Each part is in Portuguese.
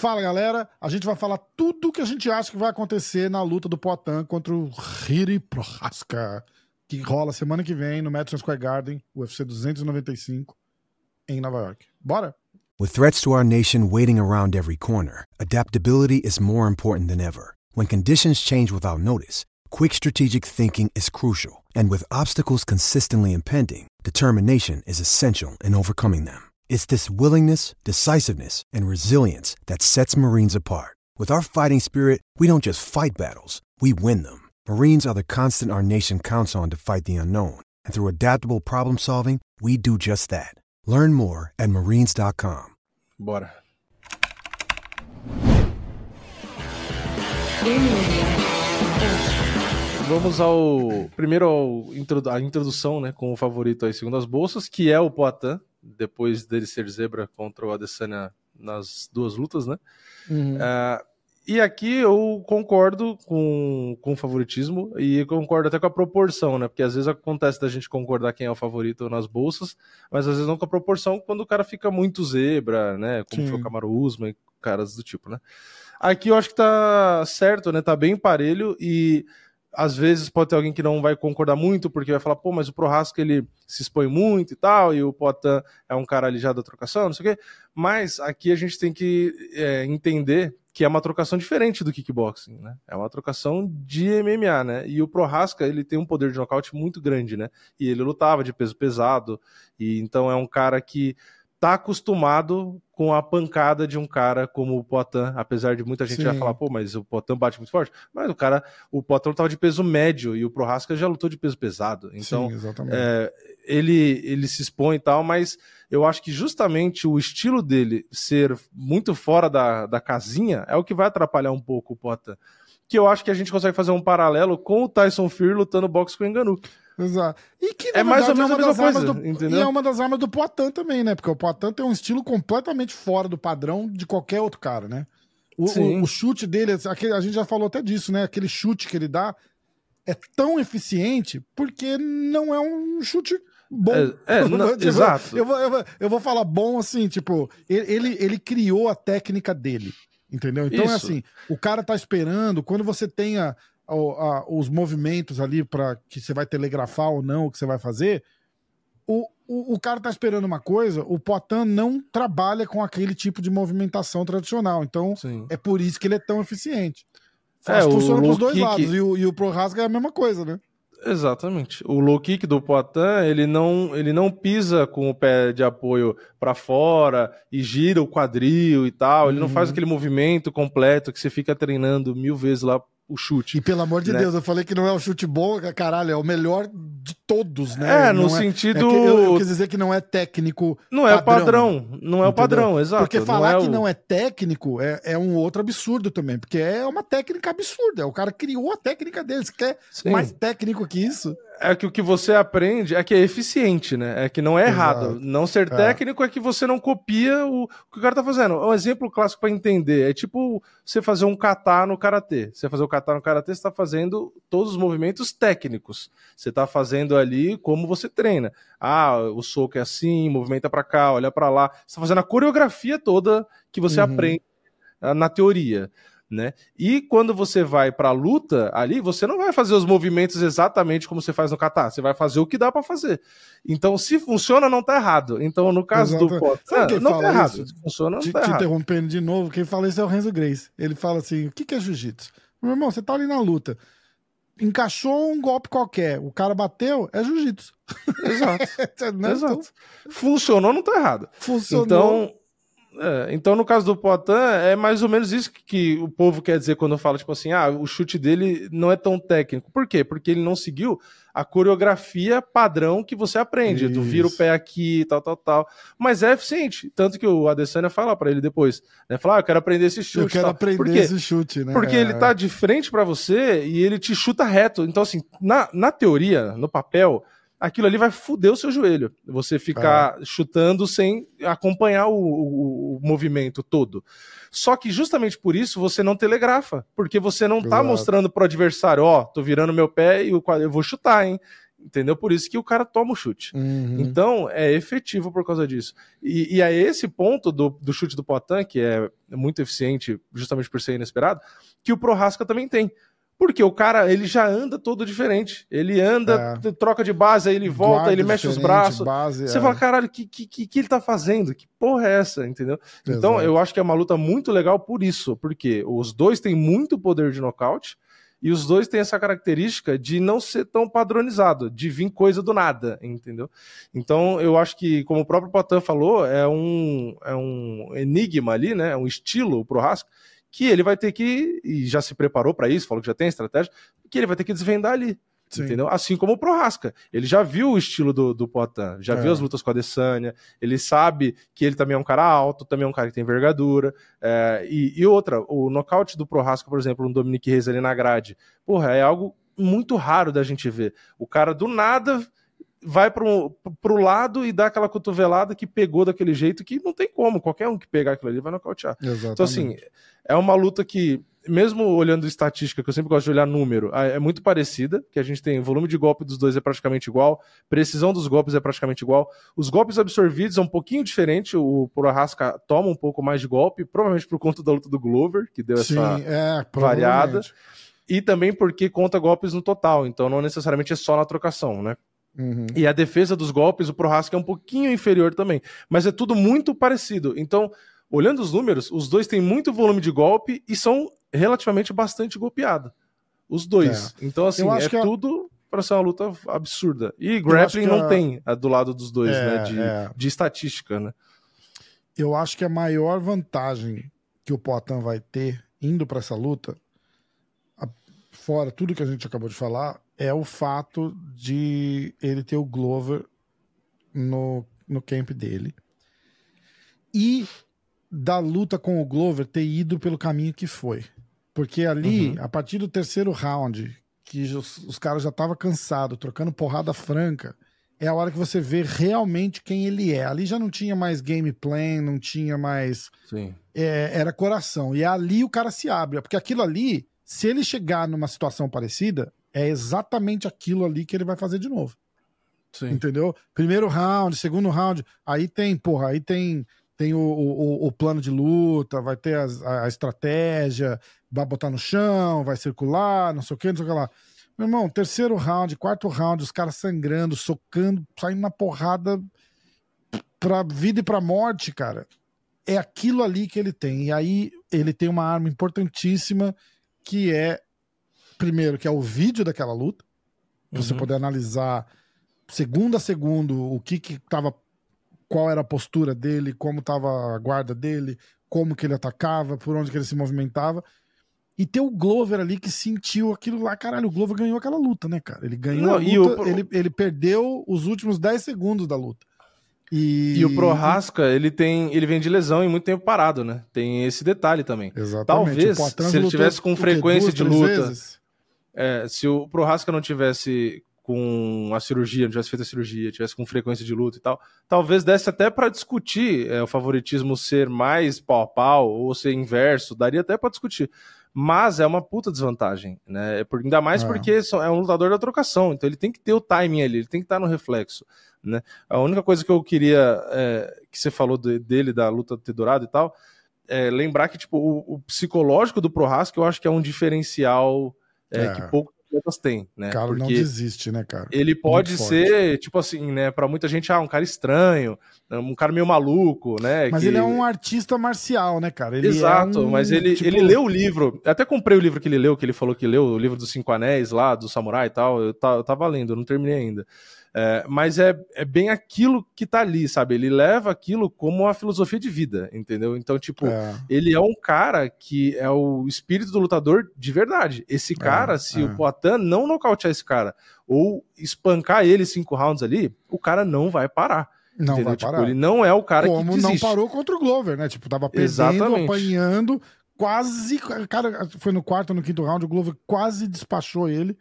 Fala galera, a gente vai falar tudo o que a gente acha que vai acontecer na luta do Potan contra o Hiri Prohaska, que rola semana que vem no Madison Square Garden, UFC 295, em Nova York. Bora? With threats to our nation waiting around every corner, adaptability is more important than ever. When conditions change without notice, quick strategic thinking is crucial, and with obstacles consistently impending, determination is essential in overcoming them. It's this willingness, decisiveness, and resilience that sets Marines apart. With our fighting spirit, we don't just fight battles, we win them. Marines are the constant our nation counts on to fight the unknown. And through adaptable problem solving, we do just that. Learn more at marines.com. Bora. Vamos ao primeiro a introdução, né, com o favorito aí segundo as bolsas, que é o Poitin, depois dele ser zebra contra o Adesanya nas duas lutas, né? Uhum. Uh, e aqui eu concordo com, com o favoritismo e concordo até com a proporção, né? Porque às vezes acontece da gente concordar quem é o favorito nas bolsas, mas às vezes não com a proporção quando o cara fica muito zebra, né? Como Sim. foi o Camaro Usman e caras do tipo, né? Aqui eu acho que tá certo, né? Tá bem parelho e às vezes pode ter alguém que não vai concordar muito, porque vai falar, pô, mas o Prohaska ele se expõe muito e tal, e o Potan é um cara ali já da trocação, não sei o quê. Mas aqui a gente tem que é, entender que é uma trocação diferente do kickboxing, né? É uma trocação de MMA, né? E o Prohaska, ele tem um poder de nocaute muito grande, né? E ele lutava de peso pesado, e então é um cara que tá acostumado com a pancada de um cara como o Potan, apesar de muita gente Sim. já falar, pô, mas o Potan bate muito forte. Mas o cara, o Potan tava de peso médio e o Prohaska já lutou de peso pesado. Então, Sim, é, ele, ele se expõe e tal, mas eu acho que justamente o estilo dele ser muito fora da, da casinha é o que vai atrapalhar um pouco o Potan. Que eu acho que a gente consegue fazer um paralelo com o Tyson Fury lutando boxe com o Enganu. Exato. E que, É mais ou verdade, menos uma a mesma das coisa, do, entendeu? E é uma das armas do Poitin também, né? Porque o Poitin tem um estilo completamente fora do padrão de qualquer outro cara, né? O, o- o chute dele, aquele- a gente já falou até disso, né? Aquele chute que ele dá é tão eficiente porque não é um chute bom. É, é, não- Tipo, exato. Eu vou, eu, vou, eu vou falar bom assim, tipo, ele, ele, criou a técnica dele, entendeu? Então é Isso. assim, o cara tá esperando, quando você tenha o- a- os movimentos ali para que você vai telegrafar ou não o que você vai fazer, o, o, o cara tá esperando uma coisa, o Poitin não trabalha com aquele tipo de movimentação tradicional, então Sim. é por isso que ele é tão eficiente. É, funciona pros dois kick- lados, e o, e o Prohasga é a mesma coisa, né? Exatamente. O low kick do Poitin, ele não, ele não pisa com o pé de apoio para fora e gira o quadril e tal. Ele não Uhum. faz aquele movimento completo que você fica treinando mil vezes lá o chute. E pelo amor de Né? Deus, eu falei que não é o chute bom, caralho, é o melhor de todos, né? É, no Não sentido- é que eu, eu quis dizer que não é técnico. Não é o padrão, não é o Entendeu? padrão, exato. Porque falar não é que o- não é técnico é, é um outro absurdo também, porque é uma técnica absurda. O cara criou a técnica dele. Você quer Sim. mais técnico que isso? É que o que você aprende é que é eficiente, né? É que não é Exato. errado. Não ser É. técnico é que você não copia o, o que o cara tá fazendo. Um exemplo clássico para entender é tipo você fazer um kata no karatê. Você fazer o kata no karatê, você tá fazendo todos os movimentos técnicos. Você tá fazendo ali como você treina. Ah, o soco é assim, movimenta para cá, olha para lá. Você tá fazendo a coreografia toda que você Uhum. aprende ah, na teoria. Né? E quando você vai pra luta ali, você não vai fazer os movimentos exatamente como você faz no kata, você vai fazer o que dá pra fazer. Então, se funciona, não tá errado. Então, no caso Exato. do Sabe quem não fala tá errado. isso? Se funciona, não Te, tá te errado. interrompendo de novo, quem fala isso é o Renzo Grace. Ele fala assim: o que, que é jiu-jitsu? Meu irmão, você tá ali na luta. Encaixou um golpe qualquer, o cara bateu, é jiu-jitsu. Exato. Né? Então, Exato. Funcionou, não tá errado. funcionou. Então, é, então, no caso do Poitin, é mais ou menos isso que, que o povo quer dizer quando fala, tipo assim, ah, o chute dele não é tão técnico. Por quê? Porque ele não seguiu a coreografia padrão que você aprende, do vira o Isso. pé aqui, tal, tal, tal. Mas é eficiente. Tanto que o Adesanya fala pra ele depois, né? Fala, ah, eu quero aprender esse chute. eu quero tal. aprender esse chute, né? Porque É. ele tá de frente pra você e ele te chuta reto. Então, assim, na, na teoria, no papel, aquilo ali vai foder o seu joelho. Você ficar chutando sem acompanhar o, o- o movimento todo. Só que justamente por isso você não telegrafa. Porque você não tá Exato. mostrando pro adversário, ó, tô virando meu pé e eu vou chutar, hein? entendeu? Por isso que o cara toma o chute. Uhum. Então, é efetivo por causa disso. E, e é esse ponto do, do chute do Potan, que é muito eficiente justamente por ser inesperado, que o Prohaska também tem. Porque o cara, ele já anda todo diferente. Ele anda, É. troca de base, aí ele volta, Guarda ele mexe os braços. Base, Você é. fala, caralho, o que, que, que, ele tá fazendo? Que porra é essa? Entendeu? Então, Exato. eu acho que é uma luta muito legal por isso, porque os dois têm muito poder de nocaute e os dois têm essa característica de não ser tão padronizado, de vir coisa do nada, entendeu? Então, eu acho que, como o próprio Patan falou, é um, é um enigma ali, né? É um estilo pro Rasco que ele vai ter que, e já se preparou para isso, falou que já tem estratégia, que ele vai ter que desvendar ali. Sim. Entendeu? Assim como o Prohaska. Ele já viu o estilo do, do Poitin, já É. viu as lutas com a Adesanya, ele sabe que ele também é um cara alto, também é um cara que tem envergadura. é, e, e outra, o nocaute do Prohaska, por exemplo, um Dominique Reis ali na grade, porra, é algo muito raro da gente ver. O cara do nada vai pro, pro lado e dá aquela cotovelada que pegou daquele jeito que não tem como, qualquer um que pegar aquilo ali vai nocautear. Exatamente. Então, assim, é uma luta que, mesmo olhando estatística, que eu sempre gosto de olhar número, é muito parecida, que a gente tem volume de golpe dos dois é praticamente igual, precisão dos golpes é praticamente igual, os golpes absorvidos é um pouquinho diferente, o Prohaska toma um pouco mais de golpe, provavelmente por conta da luta do Glover, que deu Sim, essa... é, variada. E também porque conta golpes no total, então não necessariamente é só na trocação, né? Uhum. E a defesa dos golpes, o Prohaska é um pouquinho inferior também. Mas é tudo muito parecido. Então, olhando os números, os dois têm muito volume de golpe e são relativamente bastante golpeados. Os dois. Então, assim, é que tudo para ser uma luta absurda. E grappling não a- tem do lado dos dois, É, né? De, é. de estatística, né? Eu acho que a maior vantagem que o Poitin vai ter indo para essa luta, fora tudo que a gente acabou de falar, é o fato de ele ter o Glover no, no camp dele. E da luta com o Glover ter ido pelo caminho que foi. Porque ali, Uhum. a partir do terceiro round, que os, os caras já estavam cansados, trocando porrada franca, é a hora que você vê realmente quem ele é. Ali já não tinha mais game plan, não tinha mais. Sim. é, era coração. E ali o cara se abre. Porque aquilo ali, se ele chegar numa situação parecida, é exatamente aquilo ali que ele vai fazer de novo. Sim. Entendeu? Primeiro round, segundo round, aí tem, porra, aí tem, tem o, o, o plano de luta, vai ter as- a, a estratégia, vai botar no chão, vai circular, não sei o que, não sei o que lá. Meu irmão, terceiro round, quarto round, os caras sangrando, socando, saindo na porrada pra vida e pra morte, cara. É aquilo ali que ele tem. E aí ele tem uma arma importantíssima que é, primeiro, que é o vídeo daquela luta, pra você Uhum. poder analisar segundo a segundo o que que tava, qual era a postura dele, como tava a guarda dele, como que ele atacava, por onde que ele se movimentava. E ter o Glover ali que sentiu aquilo lá, caralho, o Glover ganhou aquela luta, né, cara? Ele ganhou Não, e luta, o- ele, ele perdeu os últimos 10 segundos da luta. E, E o Prohaska, ele tem, ele vem de lesão e muito tempo parado, né? Tem esse detalhe também. Exatamente. Talvez, se ele tivesse com frequência Duas, de luta, vezes? É, se o Prohaska não tivesse com a cirurgia, não tivesse feito a cirurgia, tivesse com frequência de luta e tal, talvez desse até para discutir é, o favoritismo ser mais pau a pau ou ser inverso, daria até para discutir. Mas é uma puta desvantagem, né? Por- Ainda mais É. porque é um lutador da trocação, então ele tem que ter o timing ali, ele tem que estar no reflexo, né? A única coisa que eu queria é, que você falou de- dele da luta ter dourado e tal, é lembrar que tipo o, o psicológico do Prohaska eu acho que é um diferencial é, É. que poucos atletas têm, né? cara não Porque desiste, né, cara? ele pode forte. ser, tipo assim, né, Pra muita gente, ah, um cara estranho, um cara meio maluco, né? Mas que- ele é um artista marcial, né, cara? Ele é Exato, um, mas ele, tipo, ele leu o livro. Eu até comprei o livro que ele leu, que ele falou que leu, o livro dos Cinco Anéis lá, do Samurai e tal. Eu, tá, eu tava lendo, eu não terminei ainda. É, mas é, é bem aquilo que tá ali, sabe? Ele leva aquilo como uma filosofia de vida, entendeu? Então, tipo, É, ele é um cara que é o espírito do lutador de verdade. Esse cara, se é. o Poitin não nocautear esse cara ou espancar ele cinco rounds ali, o cara não vai parar. não entendeu? vai Tipo, parar. ele não é o cara Como que não desiste. parou contra o Glover, né? Tipo, tava perdendo, Exatamente. apanhando, quase. Cara, foi no quarto ou no quinto round, o Glover quase despachou ele.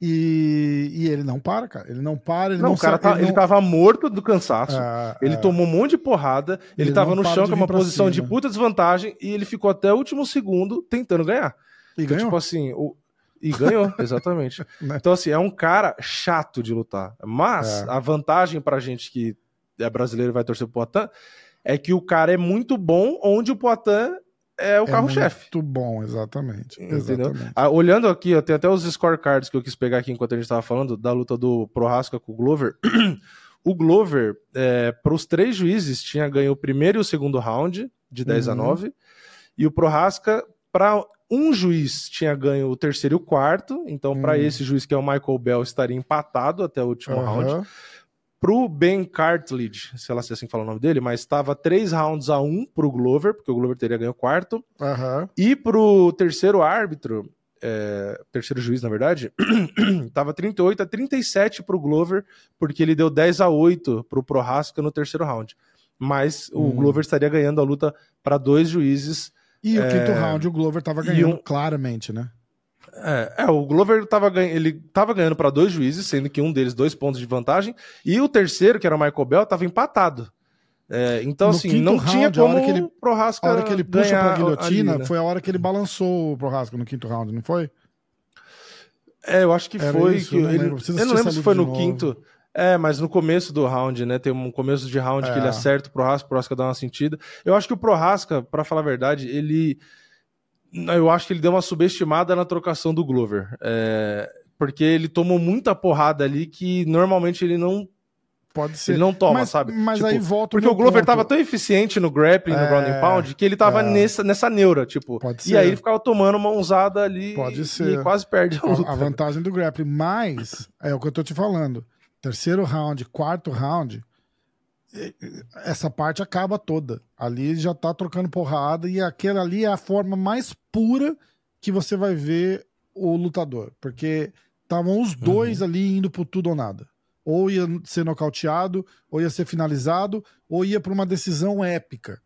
E, e ele não para, cara. Ele não para, ele Não, não o cara tá, ele ele não- tava morto do cansaço. Ah, Ele ah, tomou um monte de porrada, ele, Ele tava no chão com vir uma posição cima. de puta desvantagem e ele ficou até o último segundo tentando ganhar. e Então, ganhou. tipo assim, o... E ganhou, exatamente. Né? Então, assim, é um cara chato de lutar. Mas É. a vantagem pra gente que é brasileiro e vai torcer pro Poitin é que o cara é muito bom onde o Poitin é o É carro-chefe. Muito bom, exatamente. Entendeu? Exatamente. Ah, olhando aqui, ó, tem até os scorecards que eu quis pegar aqui enquanto a gente tava falando da luta do Prohaska com o Glover. o Glover, é, para os três juízes, tinha ganho o primeiro e o segundo round, de 10 a Uhum. 9. E o Prohaska, para um juiz, tinha ganho o terceiro e o quarto. Então, para Uhum. esse juiz, que é o Michael Bell, estaria empatado até o último round. Pro Ben Cartledge, sei lá se é assim que fala o nome dele, mas estava três rounds a um pro Glover, porque o Glover teria ganho o quarto. Aham. E pro terceiro árbitro, é, terceiro juiz, na verdade, tava 38 a 37 pro Glover, porque ele deu 10 a 8 pro Prohaska no terceiro round. Mas o Hum. Glover estaria ganhando a luta para dois juízes. E o É, quinto round o Glover tava ganhando, um- claramente, né? É, é, o Glover tava ganhando, ele tava ganhando para dois juízes, sendo que um deles dois pontos de vantagem, e o terceiro, que era o Michael Bell, tava empatado. É, então, No assim, não round, tinha a como hora que ele- o Prohaska A hora que ele puxa pra guilhotina ali, né? foi a hora que ele balançou o Prohaska no quinto round, não foi? É, eu acho que Era foi. isso, que eu não ele- lembro. Eu não lembro se foi no novo. quinto. É, mas no começo do round, né? Tem um começo de round que É. ele acerta o Prohaska, o Prohaska dá uma sentida. Eu acho que o Prohaska, pra falar a verdade, ele. Eu acho que ele deu uma subestimada na trocação do Glover. É, porque ele tomou muita porrada ali que normalmente ele não, Pode ser. ele não toma, mas, sabe? Mas Tipo, aí volta Porque o Glover ponto. tava tão eficiente no grappling, no É, ground and pound, que ele tava é. nessa, nessa neura, tipo. Pode E ser. aí ele ficava tomando uma usada ali Pode e, ser. e quase perde a luta. a, a vantagem do grappling. Mas, é o que eu tô te falando. Terceiro round, quarto round, essa parte acaba toda. Ali já tá trocando porrada e aquela ali é a forma mais pura que você vai ver o lutador. Porque estavam os dois ali indo pro tudo ou nada. Ou ia ser nocauteado, ou ia ser finalizado, ou ia pra uma decisão épica.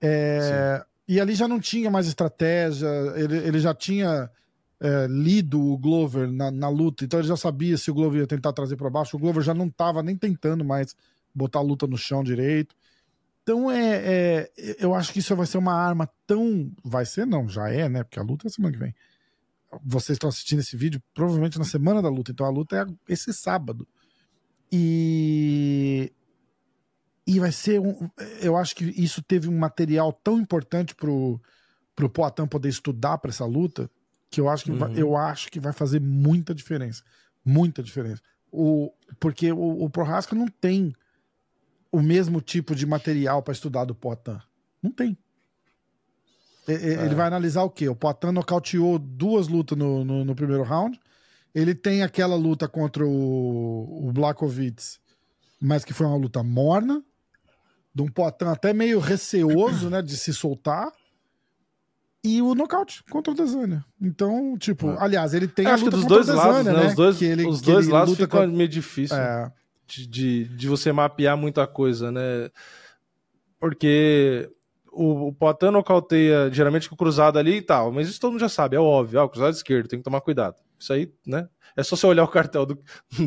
É, e ali já não tinha mais estratégia, ele, ele já tinha é, lido o Glover na, na luta, então ele já sabia se o Glover ia tentar trazer para baixo. O Glover já não estava nem tentando mais botar a luta no chão direito. Então é, é, eu acho que isso vai ser uma arma tão. Vai ser, não, já é, né? Porque a luta é semana que vem. Vocês estão assistindo esse vídeo provavelmente na semana da luta, então a luta é esse sábado. E. E vai ser um. Eu acho que isso teve um material tão importante pro, pro Poatan poder estudar para essa luta que eu acho que, vai, Uhum. eu acho que vai fazer muita diferença. Muita diferença. O, porque o, o Prohaska não tem o mesmo tipo de material para estudar do Poatan. Não tem. Ele vai analisar o quê? O Poatan nocauteou duas lutas no, no, no primeiro round. Ele tem aquela luta contra o, o Blakovitz, mas que foi uma luta morna, de um Poatan até meio receoso, né, de se soltar. E o nocaute contra o Desânia. Então, tipo, É. aliás, ele tem a acho que luta dos dois lados, Desânia, né? Os dois, ele- os dois lados ficam meio difícil É, de, de, de você mapear muita coisa, né? Porque o, o Poitin nocauteia geralmente com o cruzado ali e tal, mas isso todo mundo já sabe, é óbvio. Ah, o cruzado esquerdo, tem que tomar cuidado. Isso aí, né? É só você olhar o cartel do,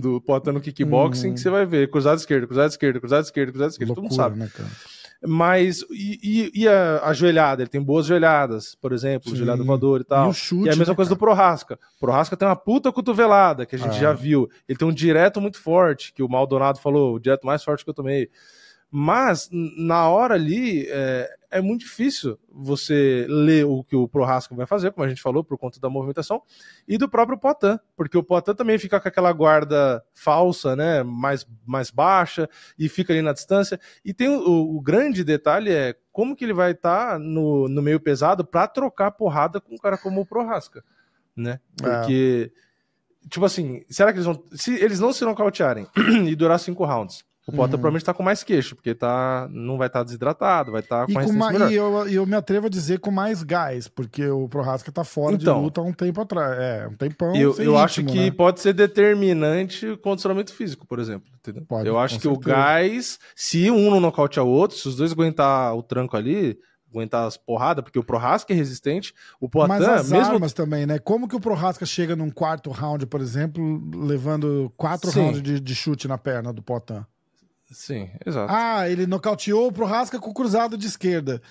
do Poitin no kickboxing Uhum. que você vai ver. Cruzado esquerdo, cruzado esquerdo, cruzado esquerdo, cruzado esquerdo, todo mundo loucura, sabe. né, cara? Mas, e, e- e a, a joelhada? Ele tem boas joelhadas, por exemplo, Sim. joelhada voador e tal. E chute, E a mesma né, coisa cara? do Prohaska. O Prohaska tem uma puta cotovelada, que a gente Ah. já viu. Ele tem um direto muito forte, que o Maldonado falou, o direto mais forte que eu tomei. Mas, na hora ali, é, é muito difícil você ler o que o Prohaska vai fazer, como a gente falou, por conta da movimentação, e do próprio Poitin, porque o Poitin também fica com aquela guarda falsa, né, mais, mais baixa, e fica ali na distância. E tem o, o grande detalhe é como que ele vai estar no, no meio pesado para trocar porrada com um cara como o Prohaska, né? Porque, tipo assim, será que eles vão. Se eles não se nocautearem e durar cinco rounds, o Poitin Uhum. provavelmente tá com mais queixo, porque tá, não vai estar desidratado, vai estar E, com a com ma- melhor. e eu, e eu me atrevo a dizer com mais gás, porque o Prohaska tá fora Então. de luta há um tempo atrás. É, um tempão. Eu, eu acho ritmo, que né? pode ser determinante o condicionamento físico, por exemplo. entendeu? Pode, eu acho que o certeza. gás, se um não nocautear o outro, se os dois aguentar o tranco ali, aguentar as porradas, porque o Prohaska é resistente, o Poitin, Mas as mesmo armas também, né? Como que o Prohaska chega num quarto round, por exemplo, levando quatro Sim. rounds de, de chute na perna do Potan? Sim, exato. Ah, ele nocauteou o Prohaska com o cruzado de esquerda.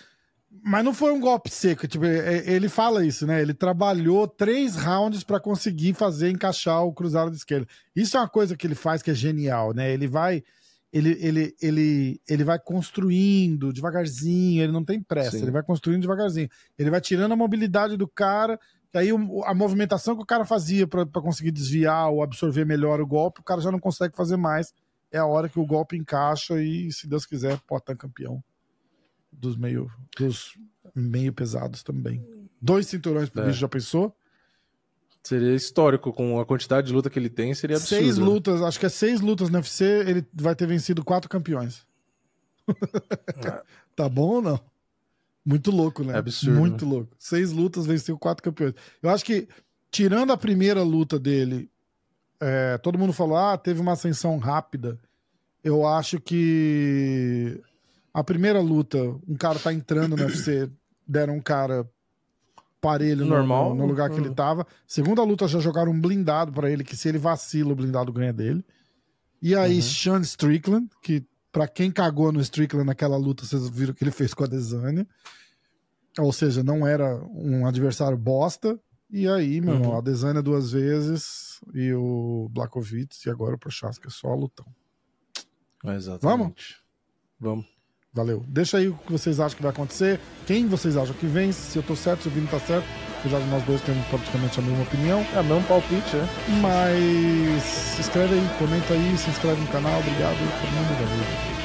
Mas não foi um golpe seco. Tipo, é- ele fala isso, né? Ele trabalhou três rounds pra conseguir fazer encaixar o cruzado de esquerda. Isso é uma coisa que ele faz que é genial, né? Ele vai. Ele, ele, ele, ele vai construindo devagarzinho, ele não tem pressa, Sim. ele vai construindo devagarzinho. Ele vai tirando a mobilidade do cara, que aí a movimentação que o cara fazia pra conseguir desviar ou absorver melhor o golpe, o cara já não consegue fazer mais. É a hora que o golpe encaixa e, se Deus quiser, Potan campeão dos meio, dos meio pesados também. Dois cinturões pro É. bicho, já pensou? Seria histórico, com a quantidade de luta que ele tem, seria absurdo. Seis lutas, acho que é seis lutas no UFC, ele vai ter vencido quatro campeões. tá bom ou não? Muito louco, né? É absurdo, Muito louco. Seis lutas, venceu quatro campeões. Eu acho que, tirando a primeira luta dele, é, todo mundo falou, ah, teve uma ascensão rápida. Eu acho que a primeira luta, um cara tá entrando no UFC, deram um cara parelho no- Normal. no, no lugar que ele Uhum. tava. Segunda luta já jogaram um blindado pra ele, que se ele vacila, o blindado ganha dele. E aí, Uhum. Sean Strickland, que pra quem cagou no Strickland naquela luta, vocês viram que ele fez com a Desânia. Ou seja, não era um adversário bosta. E aí, meu Uhum. irmão, a Desânia duas vezes e o Blakovic e agora o Prochaska, só lutão. Exatamente. Vamos? Valeu. Deixa aí o que vocês acham que vai acontecer. Quem vocês acham que vence? Se eu tô certo, se o Vini tá certo. Apesar de nós dois termos praticamente a mesma opinião. É, mesmo palpite, é. Mas escreve aí, comenta aí, se inscreve no canal. Obrigado, todo mundo. Valeu.